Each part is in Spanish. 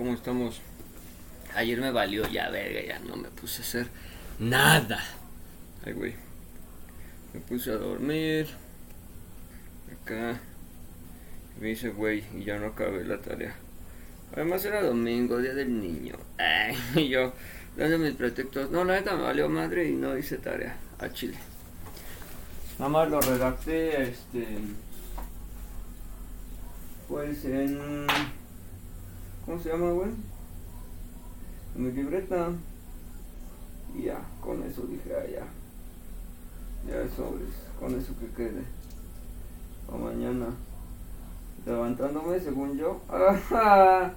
¿cómo estamos? Ayer me valió ya, verga, ya no me puse a hacer nada. Ay, güey. Me puse a dormir. Acá. Me hice, güey, y ya no acabé la tarea. Además era domingo, día del niño. Ay, y yo, dando mis pretextos. No, la neta me valió madre y no hice tarea. A Chile. Nada más lo redacté, este. Pues en. ¿Cómo se llama, güey? En mi libreta. Y ya, con eso dije, ah, ya. Ya es sobres, con eso que quede. O mañana. Levantándome, según yo.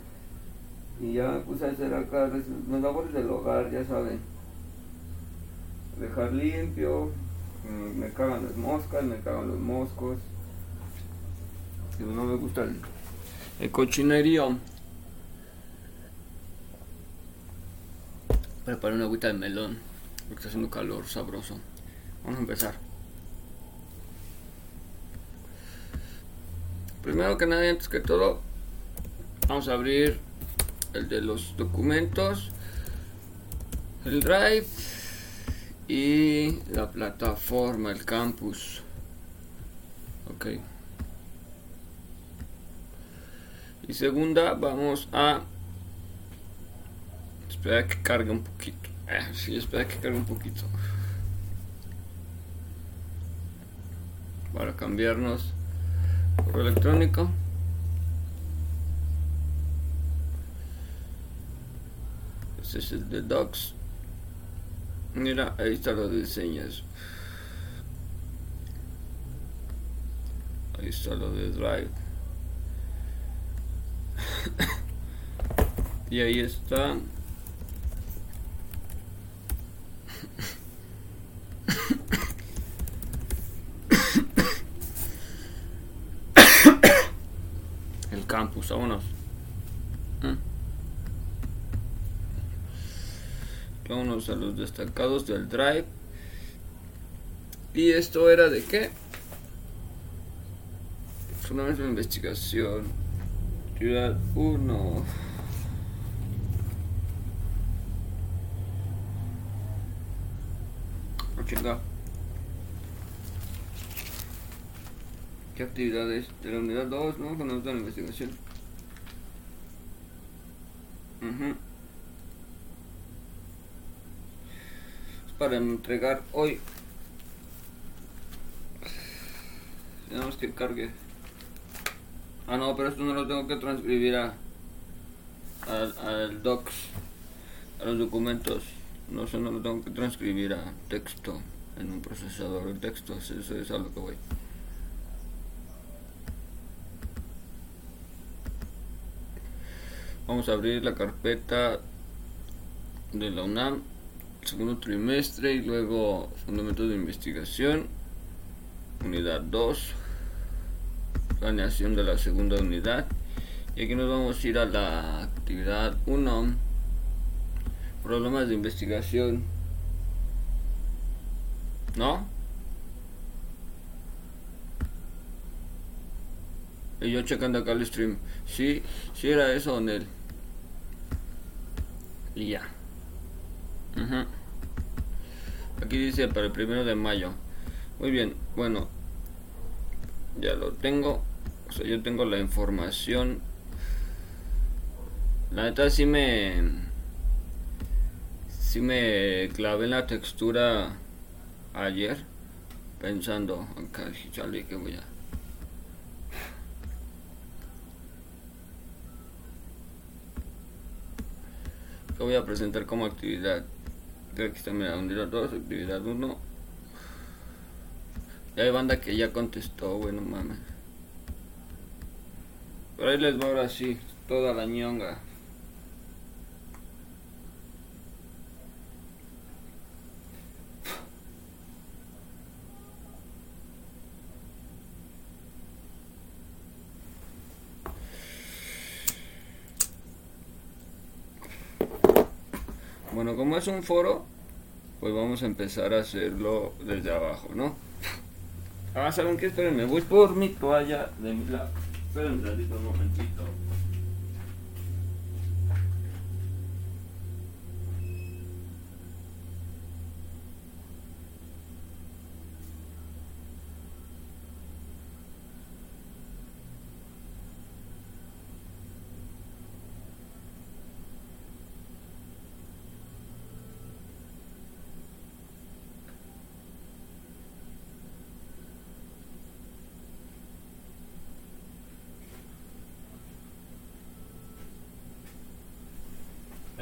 y ya me puse a hacer acá los labores del hogar, ya saben. Dejar limpio. mm, Me cagan las moscas, me cagan los moscos. No me gusta el, el cochinerío. Preparé una agüita de melón. Porque está haciendo calor sabroso. Vamos a empezar. Primero que nada, antes que todo, vamos a abrir el de los documentos, el Drive y la plataforma, el campus. Ok. Y segunda, vamos a esperar que cargue un poquito. Eh, sí, espera que cargue un poquito. Para cambiarnos correo electrónico. Este es el de Docs. Mira, ahí está lo de diseños. Ahí está lo de Drive. y ahí está. El campus, vámonos. Mm. Vámonos a los destacados del Drive. ¿Y esto era de qué? Fundamento de investigación. Ciudad 1. Oh, ¿Qué actividades? De la unidad 2, ¿no? De la investigación. Es para entregar hoy. Tenemos que cargue. Ah, no, pero esto no lo tengo que transcribir a, al docs, a los documentos. No sé, no lo tengo que transcribir a texto en un procesador de texto. Eso es a lo que voy. Vamos a abrir la carpeta de la UNAM, segundo trimestre y luego fundamentos de investigación, unidad 2, planeación de la segunda unidad. Y aquí nos vamos a ir a la actividad 1, problemas de investigación. ¿No? Y yo checando acá el stream. Sí, sí era eso, Nel. Y ya. Aquí dice para el primero de mayo. Muy bien, bueno. Ya lo tengo. O sea, yo tengo la información. La neta sí me... Sí me clavé en la textura ayer. Pensando, acá, chale, que voy a... voy a presentar como actividad. Creo que está mira, unidad 2, actividad 1. Ya hay banda que ya contestó, bueno mames. Pero ahí les va ahora sí, toda la ñonga. Bueno, como es un foro, pues vamos a empezar a hacerlo desde abajo, ¿no? Ah, ¿saben qué? Espérenme, voy por mi toalla de mi lado. Espérenme un ratito, un momentito.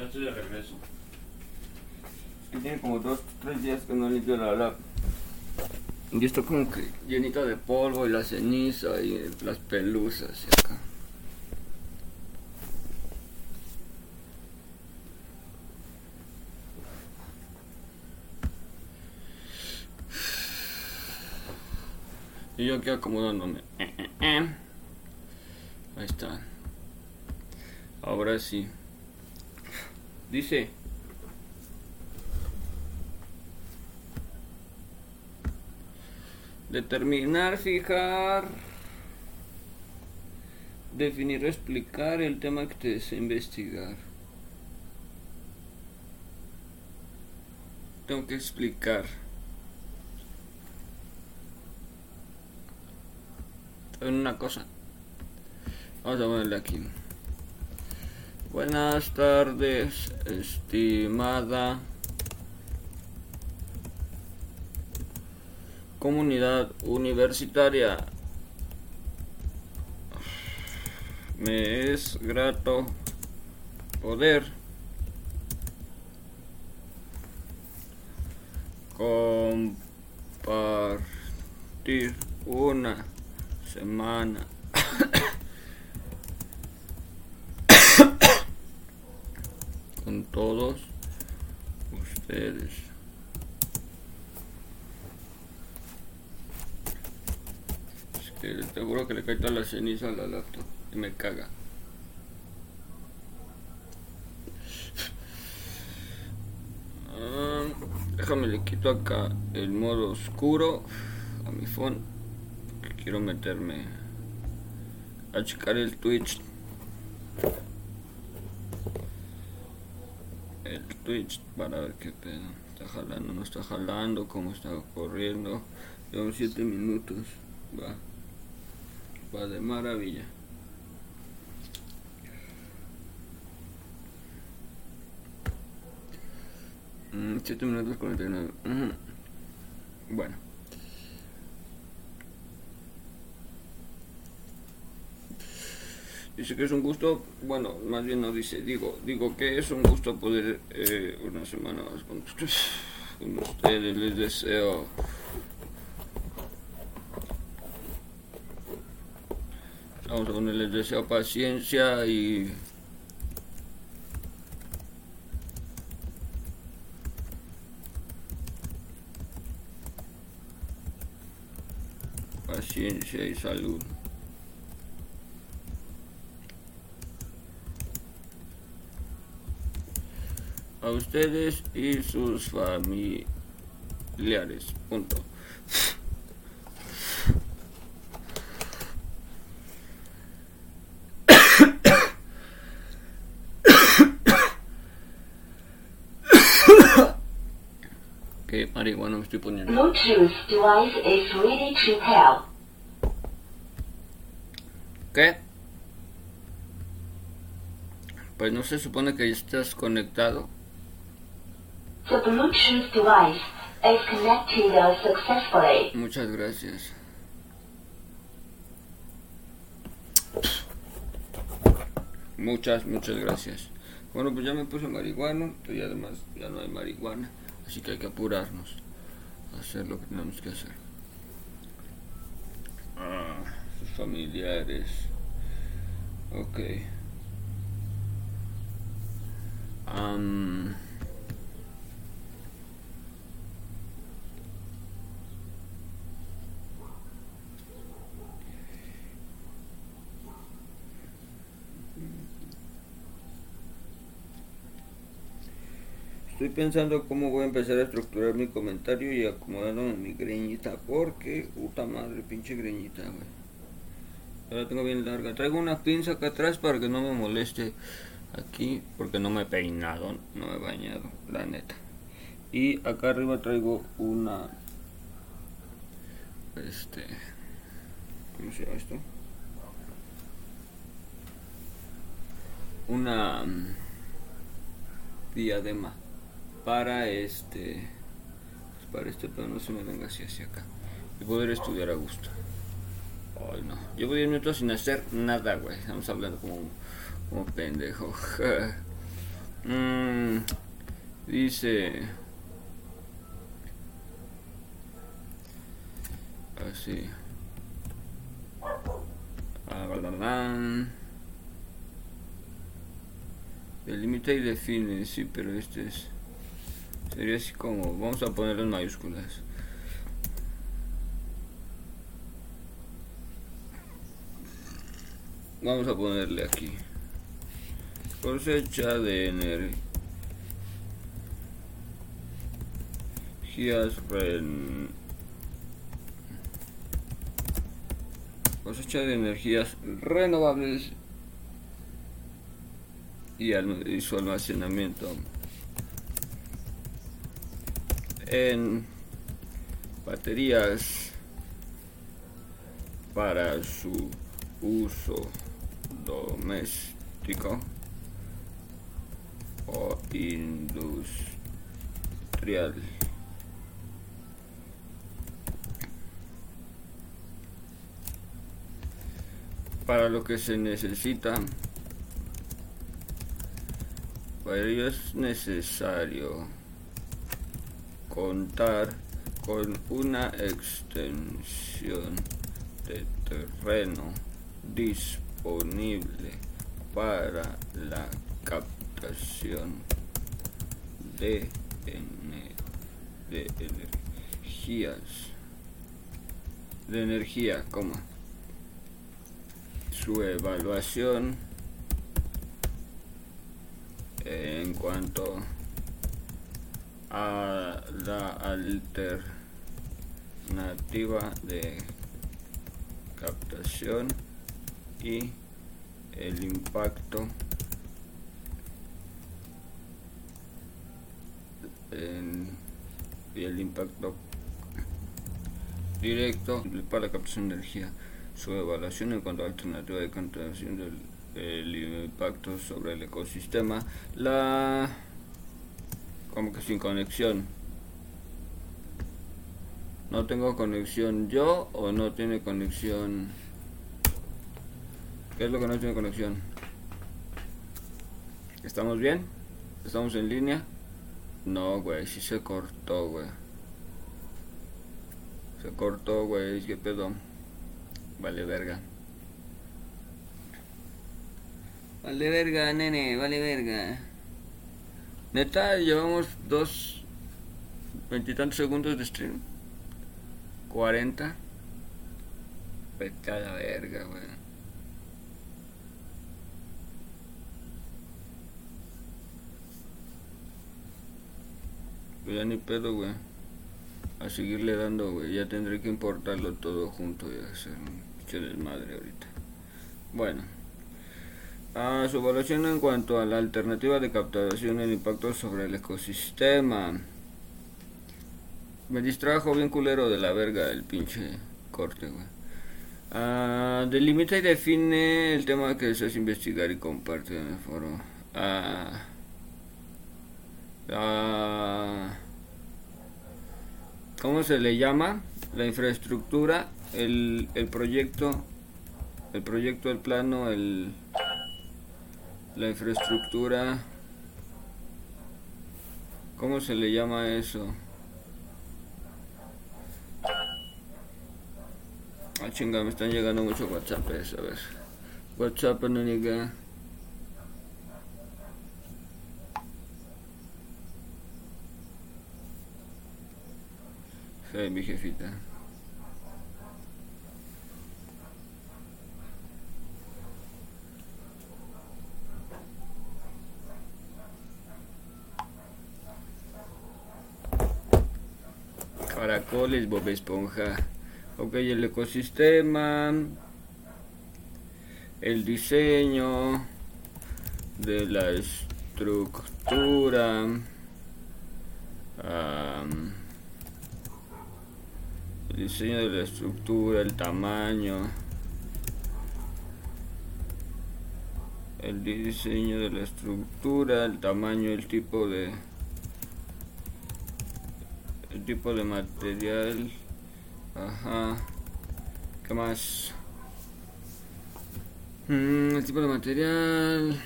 Ya estoy de regreso. Es que tiene como dos, tres días que no limpio la lab. Y está como que llenita de polvo y la ceniza y las pelusas y acá. Y yo aquí acomodándome. Eh, eh, eh. Ahí está. Ahora sí. Dice. Determinar, fijar. Definir, explicar el tema que te desea investigar. Tengo que explicar. Una cosa. Vamos a ponerle aquí. Buenas tardes, estimada comunidad universitaria. Me es grato poder compartir una semana con todos ustedes. Es que te juro que le cae toda la ceniza a la laptop y me caga. Ah, déjame le quito acá el modo oscuro a mi phone. Quiero meterme a checar el Twitch. El Para ver qué pedo. Está jalando, no está jalando, cómo está corriendo. Llevamos 7 minutos. Va. Va de maravilla. Mm, 7 minutos 49. Ujú. Bueno. Dice que es un gusto, bueno, más bien no dice, digo, digo que es un gusto poder eh, una semana más con ustedes, con ustedes, les deseo vamos a poner, les deseo paciencia y paciencia y salud. A ustedes y sus familiares. Punto. Que marihuana me estoy poniendo. Bluetooth device is ready to pair. ¿Qué? Pues no se supone que ya estás conectado. The Bluetooth device is connected successfully. Muchas gracias. Muchas, muchas gracias. Bueno, pues ya me puse marihuana y además ya no hay marihuana, así que hay que apurarnos a hacer lo que tenemos que hacer. Ah, sus familiares. Ok. Am, Estoy pensando cómo voy a empezar a estructurar mi comentario y acomodándome mi greñita. Porque, puta madre, pinche greñita, güey. Ahora tengo bien larga. Traigo una pinza acá atrás para que no me moleste aquí. Porque no me he peinado, no me he bañado, la neta. Y acá arriba traigo una... Este... ¿Cómo se llama esto? Una... mm, Diadema para este pues para este pero no se me venga así hacia acá. Y poder estudiar a gusto. Ay no. Llevo 10 minutos sin hacer nada güey. Estamos hablando como como pendejo. Mm, dice... Así. Ah, Delimita y define, sí, pero este es... Sería así como... Vamos a ponerlo en mayúsculas. Vamos a ponerle aquí. Cosecha de energías ren... Cosecha de energías renovables y, y su almacenamiento en baterías para su uso doméstico o industrial. Para lo que se necesita, para ello es necesario contar con una extensión de terreno disponible para la captación de, energías de energía, como su evaluación en cuanto a la alternativa de captación y el impacto y el impacto directo para la captación de energía. Su evaluación en cuanto a alternativa de captación del impacto sobre el ecosistema. La como que sin conexión no tengo conexión yo o no tiene conexión ¿Qué es lo que no tiene conexión? ¿Estamos bien? ¿Estamos en línea? No, güey, sí se cortó, güey. Se cortó, güey, qué pedo. Vale verga. Vale verga, nene, vale verga. Neta, llevamos dos veintitantos segundos de stream. 40. Vete verga, güey. Pues ya ni pedo, güey. A seguirle dando, güey. Ya tendré que importarlo todo junto y hacer un desmadre ahorita. Bueno. A su evaluación en cuanto a la alternativa de captación el impacto sobre el ecosistema. Me distrajo bien culero de la verga el pinche corte, güey. Ah, delimita y define el tema que deseas investigar y comparte en el foro. Ah, Ah, ¿cómo se le llama? La infraestructura, el, el proyecto, el proyecto, el plano, el, la infraestructura, ¿cómo se le llama eso? Ah, chinga, me están llegando mucho WhatsApp, a ver. WhatsApp, no llega. Soy mi jefita. Caracoles, Bob Esponja. Ok, el ecosistema. El diseño de la estructura. el diseño de la estructura, el tamaño, el diseño de la estructura, el tamaño, el tipo de tipo de material, ajá, ¿qué más? Mm, el tipo de material,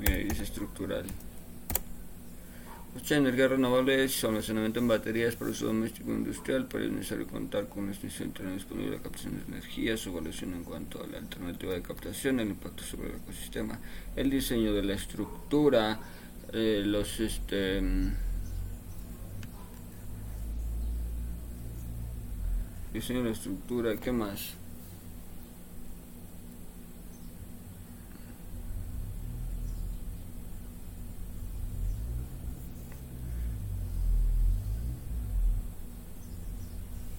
Mira, dice estructural. Mucha energía renovable es almacenamiento en baterías para uso doméstico e industrial, pero es necesario contar con una extensión disponible de captación de energía, su evaluación en cuanto a la alternativa de captación, el impacto sobre el ecosistema, el diseño de la estructura, eh, los este diseño de estructura, ¿qué más?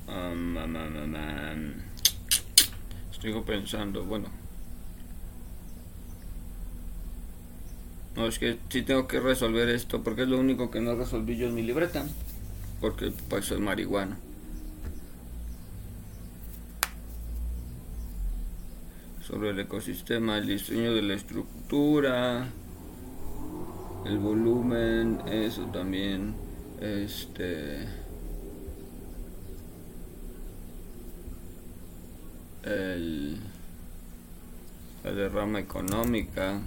Um, um, um, Estoy pensando, bueno. No, es que sí tengo que resolver esto porque es lo único que no resolví yo en mi libreta. Porque pues soy marihuana. Sobre el ecosistema, el diseño de la estructura, el volumen, eso también. Este. el, la derrama económica.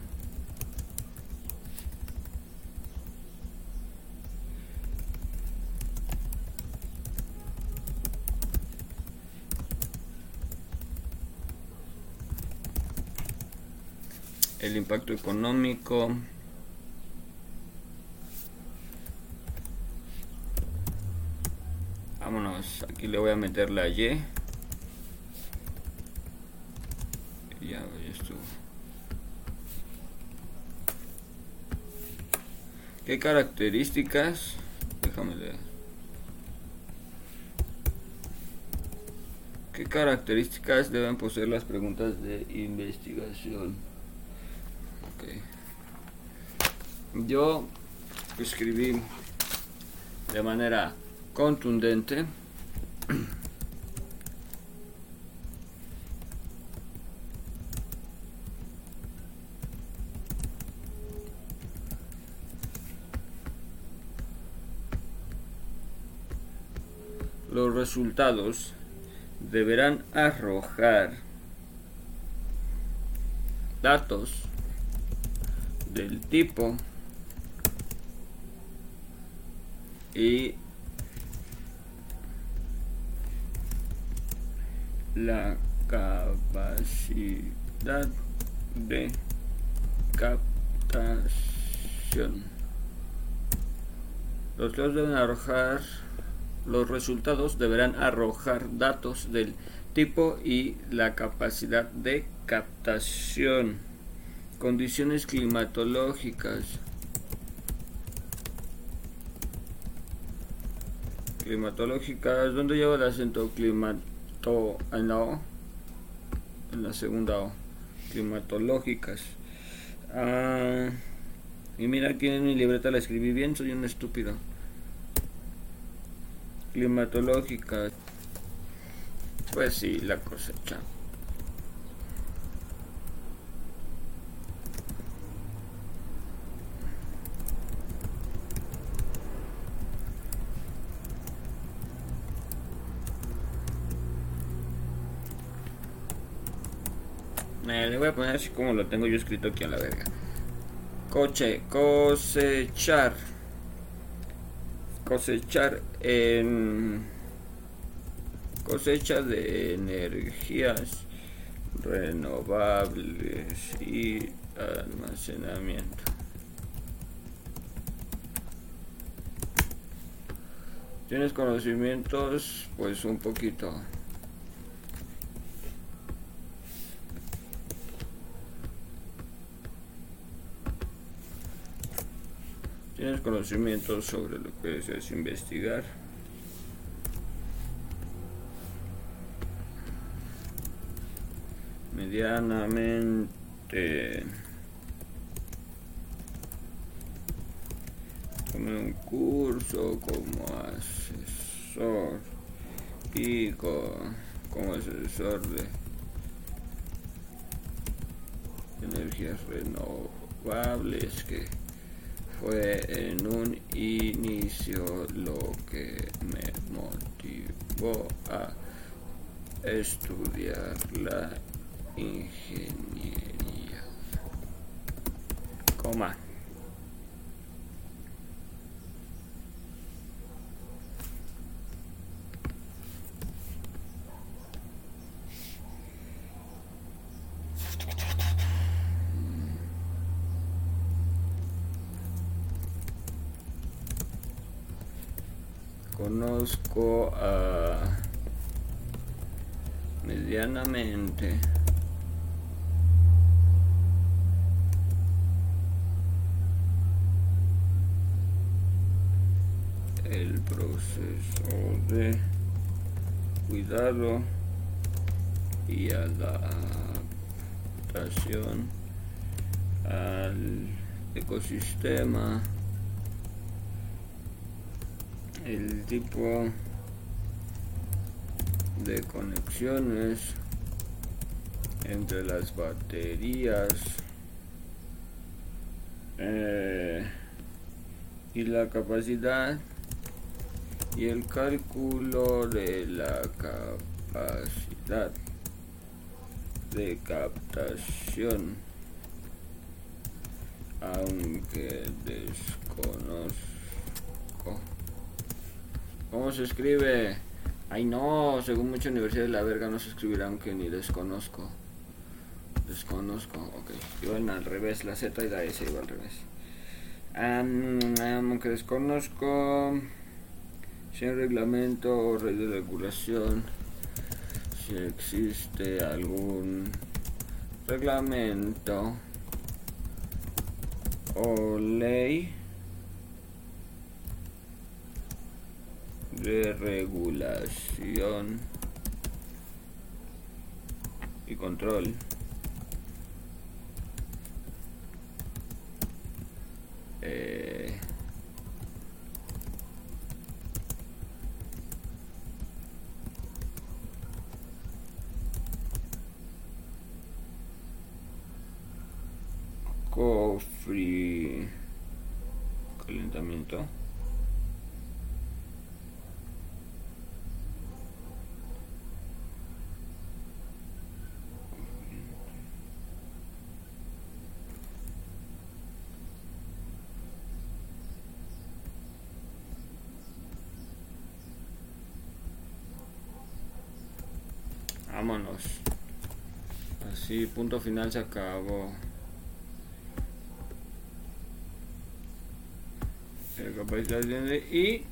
El impacto económico vámonos aquí le voy a meter la Y ya, ya estuvo ¿Qué características? Déjame leer. ¿Qué características deben poseer las preguntas de investigación? Yo escribí de manera contundente. Los resultados deberán arrojar datos del tipo y la capacidad de captación. Los dos deben arrojar los resultados deberán arrojar datos del tipo y la capacidad de captación. Condiciones climatológicas. Climatológicas. ¿Dónde lleva el acento climato? En la O. En la segunda O. Climatológicas. Ah, y mira aquí en mi libreta la escribí bien, soy un estúpido climatológica. Pues sí, la cosecha. Me le voy a poner así como lo tengo yo escrito aquí a la verga. Coche, cosechar cosechar en cosecha de energías renovables y almacenamiento. ¿Tienes conocimientos? Pues un poquito. Tienes conocimientos sobre lo que es investigar. Medianamente. Tomé un curso como asesor y como asesor de energías renovables que fue en un inicio lo que me motivó a estudiar la ingeniería Toma. Medianamente. El proceso de cuidado y adaptación al ecosistema el tipo de conexiones entre las baterías eh, y la capacidad y el cálculo de la capacidad de captación aunque desconozco ¿Cómo se escribe? Ay no, según mucha universidad de la verga no se escribirá aunque ni desconozco. Desconozco, ok. Iban al revés, la Z y la S iba al revés. aunque desconozco si hay reglamento o de regulación, si existe algún reglamento o ley de regulación y control. Eh, cofre calentamiento Vámonos. Así, punto final se acabó. y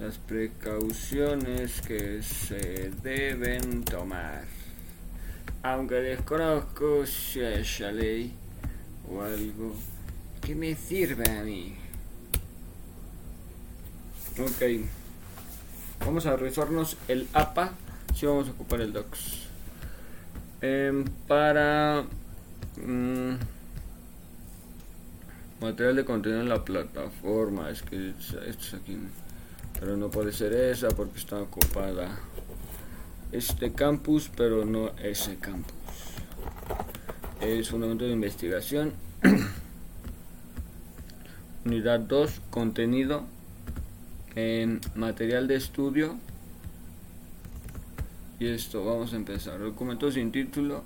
las precauciones que se deben tomar. Aunque desconozco si hay ley o algo que me sirve a mí. Ok. Vamos a revisarnos el APA. Si vamos a ocupar el docs. Em, para mm, material de contenido en la plataforma. Es que esto es aquí. Pero no puede ser esa porque está ocupada. Este campus, pero no ese campus. Es fundamento de investigación. Unidad 2, contenido material de estudio. Y esto vamos a empezar. Documento sin título.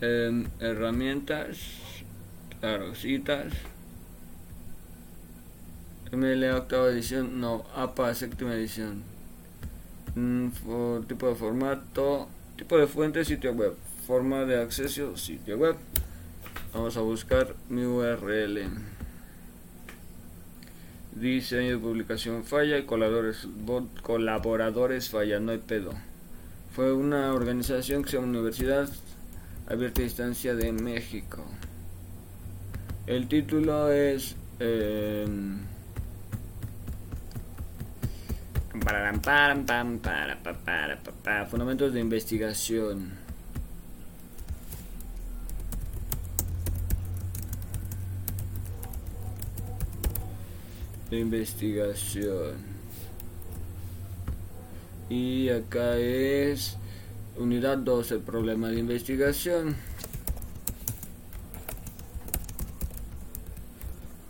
Em, herramientas. Claro citas. MLA octava edición. No APA séptima edición. Mm, tipo de formato. Tipo de fuente sitio web. Forma de acceso sitio web. Vamos a buscar mi URL Diseño de publicación falla y colaboradores, colaboradores falla, no hay pedo. Fue una organización que se llama Universidad Abierta Distancia de México. El título es... Eh, fundamentos de investigación. Investigación. Y acá es unidad 2, el problema de investigación.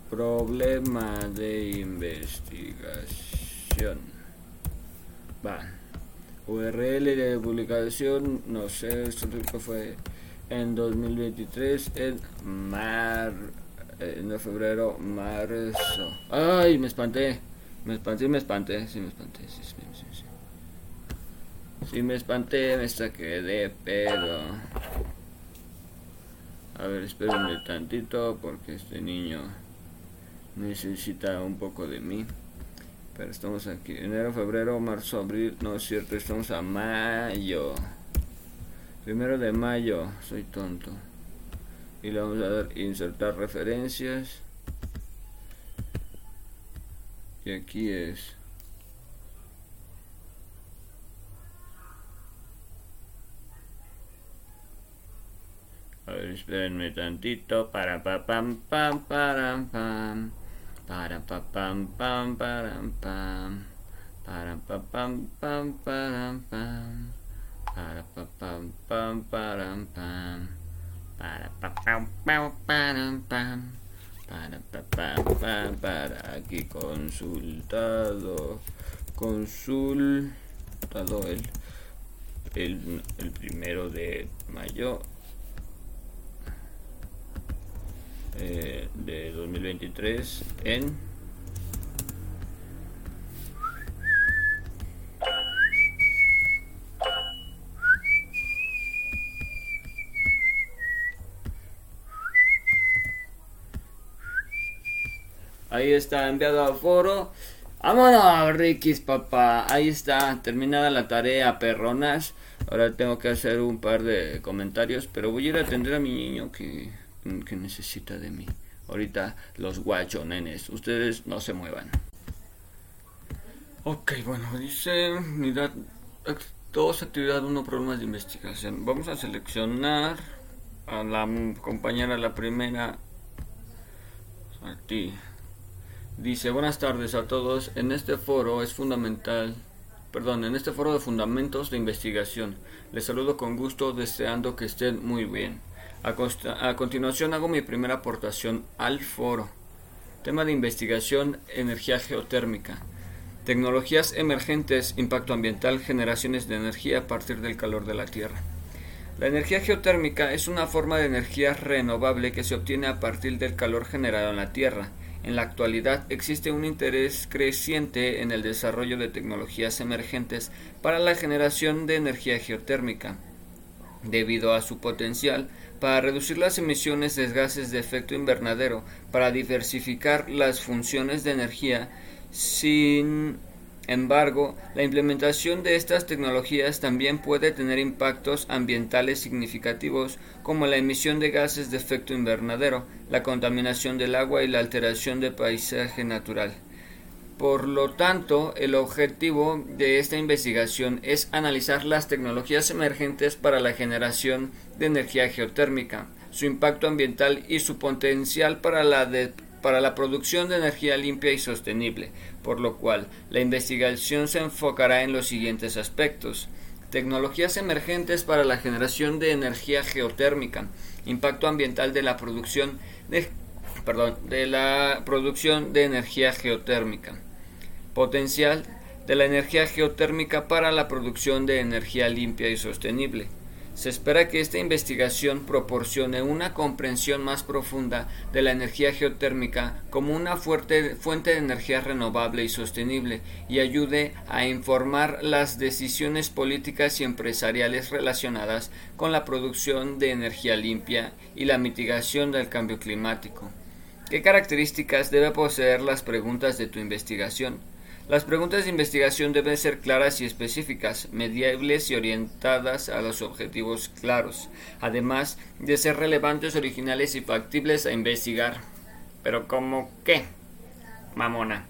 Problema de investigación. Va. URL de publicación, no sé, esto fue en 2023, en mar, en febrero, marzo. Ay, me espanté, me espanté, me espanté, sí me espanté, sí, sí, sí, sí. Sí me espanté, me saqué de pedo. A ver, espérenme tantito porque este niño necesita un poco de mí. Pero estamos aquí. Enero, febrero, marzo, abril. No es cierto, estamos a mayo. Primero de mayo. Soy tonto. Y le vamos a dar insertar referencias. Y aquí es. A ver, espérenme tantito. Para pa pam pam para pam. Para pa pam pam para pam. Para pa pam pam para pam. Para pa pam pam para pam. Para pa pam pam para. Para pa pam para aquí consultado. Consultado el, el, el primero de mayo eh, de 2023 en Ahí está, enviado a foro. Vámonos, Rikis, papá. Ahí está, terminada la tarea, perronas. Ahora tengo que hacer un par de comentarios, pero voy a ir a atender a mi niño que que necesita de mí. Ahorita los guachos, nenes, ustedes no se muevan. Ok, bueno, dice unidad 2, actividad 1, problemas de investigación. Vamos a seleccionar a la compañera, la primera. Aquí. Dice, buenas tardes a todos. En este foro es fundamental, perdón, en este foro de fundamentos de investigación. Les saludo con gusto deseando que estén muy bien. A, continuación hago mi primera aportación al foro. Tema de investigación, energía geotérmica. Tecnologías emergentes, impacto ambiental, generaciones de energía a partir del calor de la Tierra. La energía geotérmica es una forma de energía renovable que se obtiene a partir del calor generado en la Tierra. En la actualidad existe un interés creciente en el desarrollo de tecnologías emergentes para la generación de energía geotérmica. Debido a su potencial, para reducir las emisiones de gases de efecto invernadero, para diversificar las funciones de energía. Sin embargo, la implementación de estas tecnologías también puede tener impactos ambientales significativos como la emisión de gases de efecto invernadero, la contaminación del agua y la alteración del paisaje natural. Por lo tanto, el objetivo de esta investigación es analizar las tecnologías emergentes para la generación de energía geotérmica, su impacto ambiental y su potencial para la, para la producción de energía limpia y sostenible, por lo cual la investigación se enfocará en los siguientes aspectos. Tecnologías emergentes para la generación de energía geotérmica, impacto ambiental de la producción de la producción de energía geotérmica. Potencial de la energía geotérmica para la producción de energía limpia y sostenible. Se espera que esta investigación proporcione una comprensión más profunda de la energía geotérmica como una fuerte fuente de energía renovable y sostenible y ayude a informar las decisiones políticas y empresariales relacionadas con la producción de energía limpia y la mitigación del cambio climático. ¿Qué características debe poseer las preguntas de tu investigación? Las preguntas de investigación deben ser claras y específicas, mediables y orientadas a los objetivos claros, además de ser relevantes, originales y factibles a investigar. Pero ¿cómo qué? Mamona.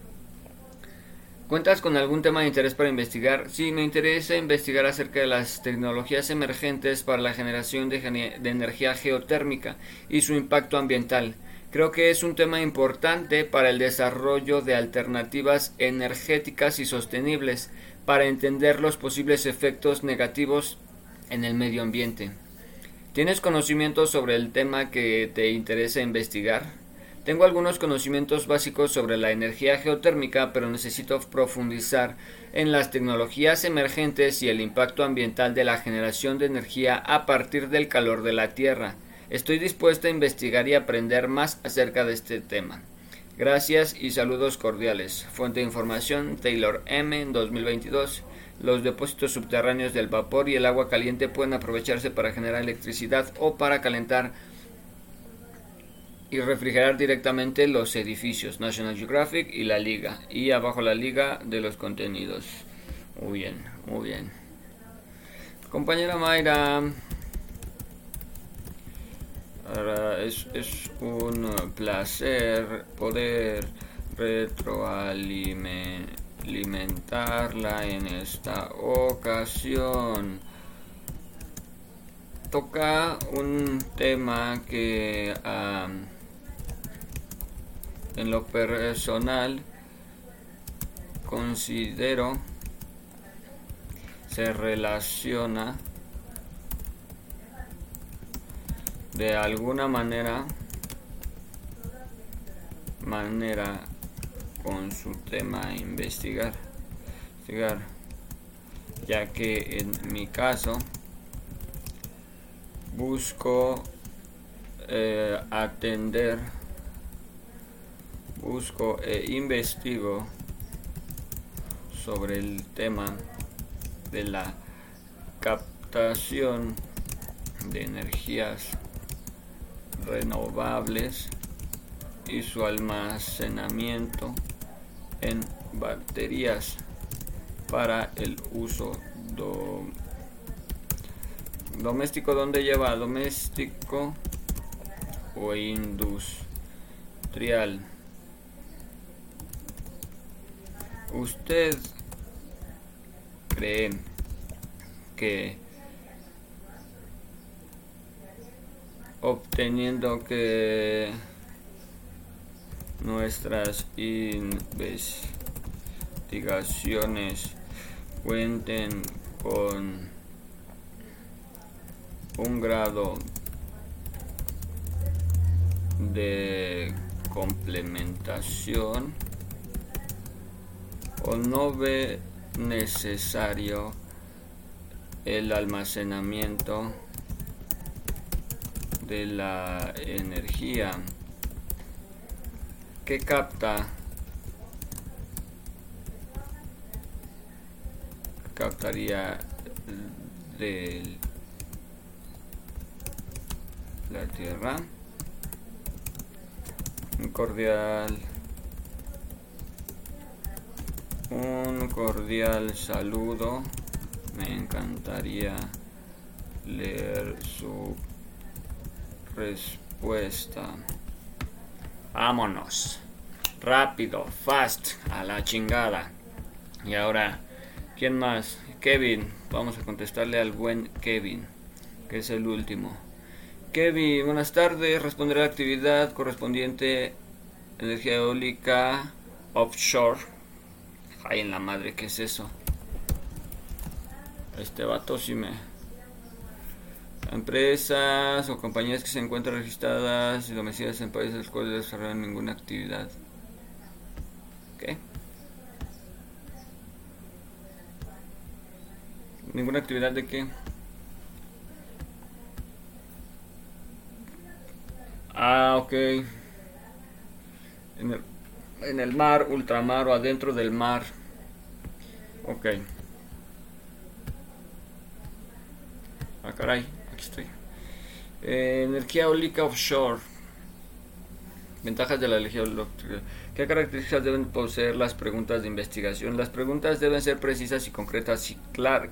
¿Cuentas con algún tema de interés para investigar? Sí, me interesa investigar acerca de las tecnologías emergentes para la generación de, de energía geotérmica y su impacto ambiental. Creo que es un tema importante para el desarrollo de alternativas energéticas y sostenibles para entender los posibles efectos negativos en el medio ambiente. ¿Tienes conocimiento sobre el tema que te interesa investigar? Tengo algunos conocimientos básicos sobre la energía geotérmica, pero necesito profundizar en las tecnologías emergentes y el impacto ambiental de la generación de energía a partir del calor de la Tierra. Estoy dispuesta a investigar y aprender más acerca de este tema. Gracias y saludos cordiales. Fuente de información Taylor M 2022. Los depósitos subterráneos del vapor y el agua caliente pueden aprovecharse para generar electricidad o para calentar y refrigerar directamente los edificios National Geographic y la liga y abajo la liga de los contenidos muy bien muy bien compañera Mayra es, es un placer poder retroalimentarla en esta ocasión. Toca un tema que en lo personal considero se relaciona de alguna manera manera con su tema investigar, investigar ya que en mi caso busco eh, atender busco e investigo sobre el tema de la captación de energías renovables y su almacenamiento en baterías para el uso doméstico donde lleva doméstico o industrial. ¿Usted cree que obteniendo que nuestras investigaciones cuenten con un grado de complementación o no ve necesario el almacenamiento de la energía que capta captaría de la tierra un cordial un cordial saludo. Me encantaría leer su respuesta. Vámonos. Rápido, fast, a la chingada. Y ahora, ¿quién más? Kevin. Vamos a contestarle al buen Kevin, que es el último. Kevin, buenas tardes. Responderé a la actividad correspondiente energía eólica offshore Ay, en la madre, ¿qué es eso? Este vato sí me... Empresas o compañías que se encuentran registradas y domiciliadas en países los cuales desarrollan ninguna actividad. ¿Qué? ¿Ninguna actividad de qué? Ah, ok. En el en el mar, ultramar o adentro del mar. Ok. Ah, caray, Eh, energía eólica offshore. Ventajas de la eléctrica. ¿Qué características deben poseer las preguntas de investigación? Las preguntas deben ser precisas y concretas y claras.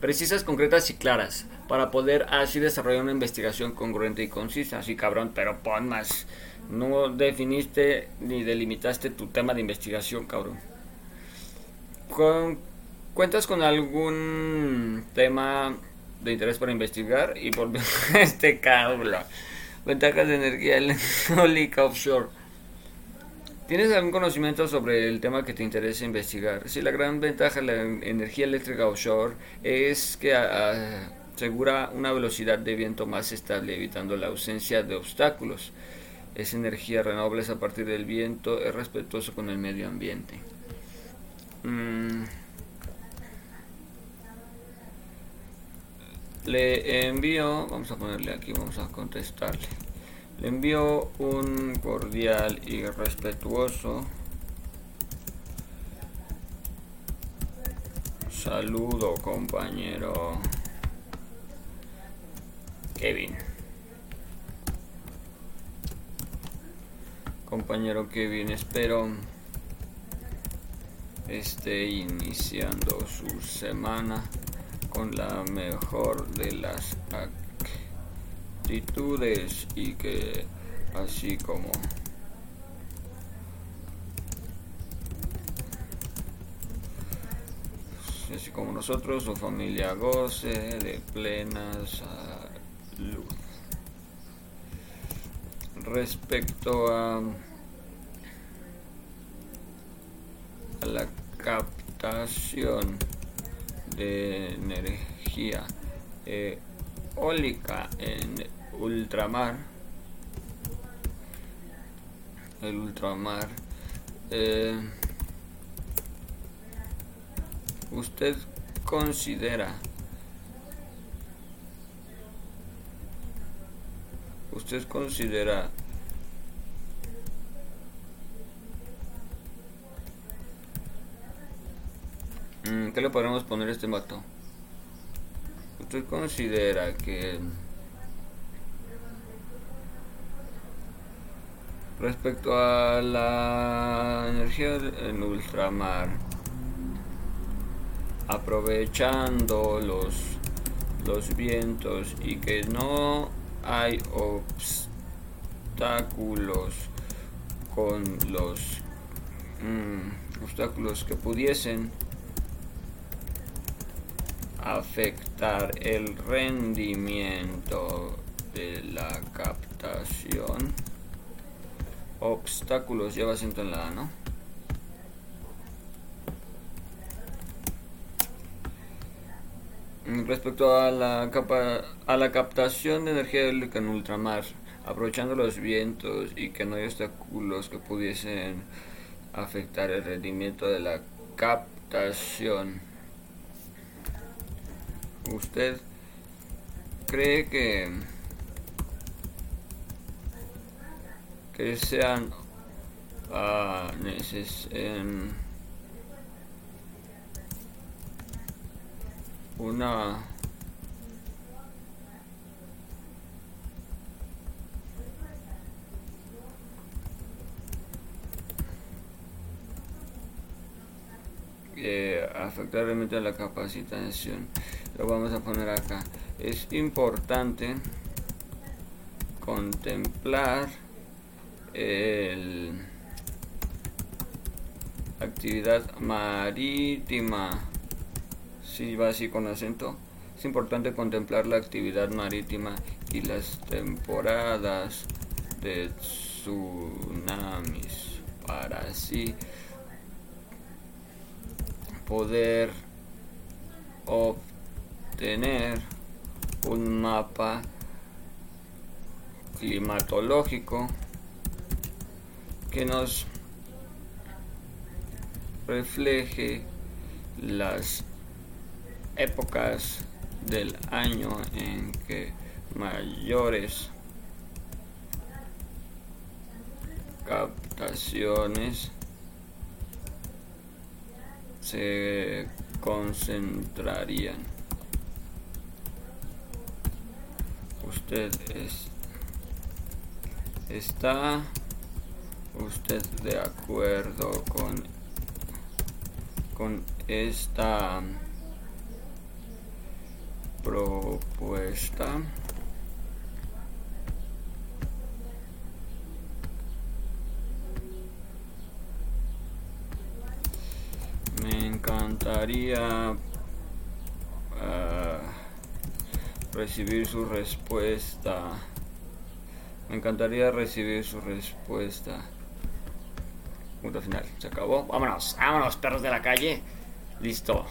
Precisas, concretas y claras. Para poder así desarrollar una investigación congruente y concisa. Así cabrón, pero pon más no definiste ni delimitaste tu tema de investigación, cabrón. ¿Cuentas con algún tema de interés para investigar? Y por este cabrón. Ventajas de energía eólica offshore. ¿Tienes algún conocimiento sobre el tema que te interesa investigar? Sí, la gran ventaja de la energía eléctrica offshore es que asegura una velocidad de viento más estable, evitando la ausencia de obstáculos es energía renovable a partir del viento, es respetuoso con el medio ambiente. Mm. Le envío, vamos a ponerle aquí, vamos a contestarle. Le envío un cordial y respetuoso saludo, compañero Kevin. Compañero Kevin, espero esté iniciando su semana con la mejor de las actitudes y que así como así como nosotros su familia goce de plena salud. Respecto a, a la captación de energía eólica en ultramar. El ultramar eh, usted considera usted considera ¿Qué le podemos poner a este mato? ¿Usted considera que respecto a la energía en ultramar, aprovechando los, los vientos y que no hay obstáculos con los mm, obstáculos que pudiesen afectar el rendimiento de la captación. Obstáculos lleva acento en la A, ¿no? Respecto a la, capa, a la captación de energía eólica en ultramar, aprovechando los vientos y que no hay obstáculos que pudiesen afectar el rendimiento de la captación ¿Usted cree que que sean uh, neces en una eh, afectar realmente a la capacitación. Lo vamos a poner acá. Es importante contemplar el actividad marítima. Si va así con acento. Es importante contemplar la actividad marítima y las temporadas de tsunamis para así poder obtener tener un mapa climatológico que nos refleje las épocas del año en que mayores captaciones se concentrarían. usted es, está usted de acuerdo con con esta propuesta encantaría recibir su respuesta. Me encantaría recibir su respuesta. Punto final. Se acabó. Vámonos, vámonos, perros de la calle. Listo.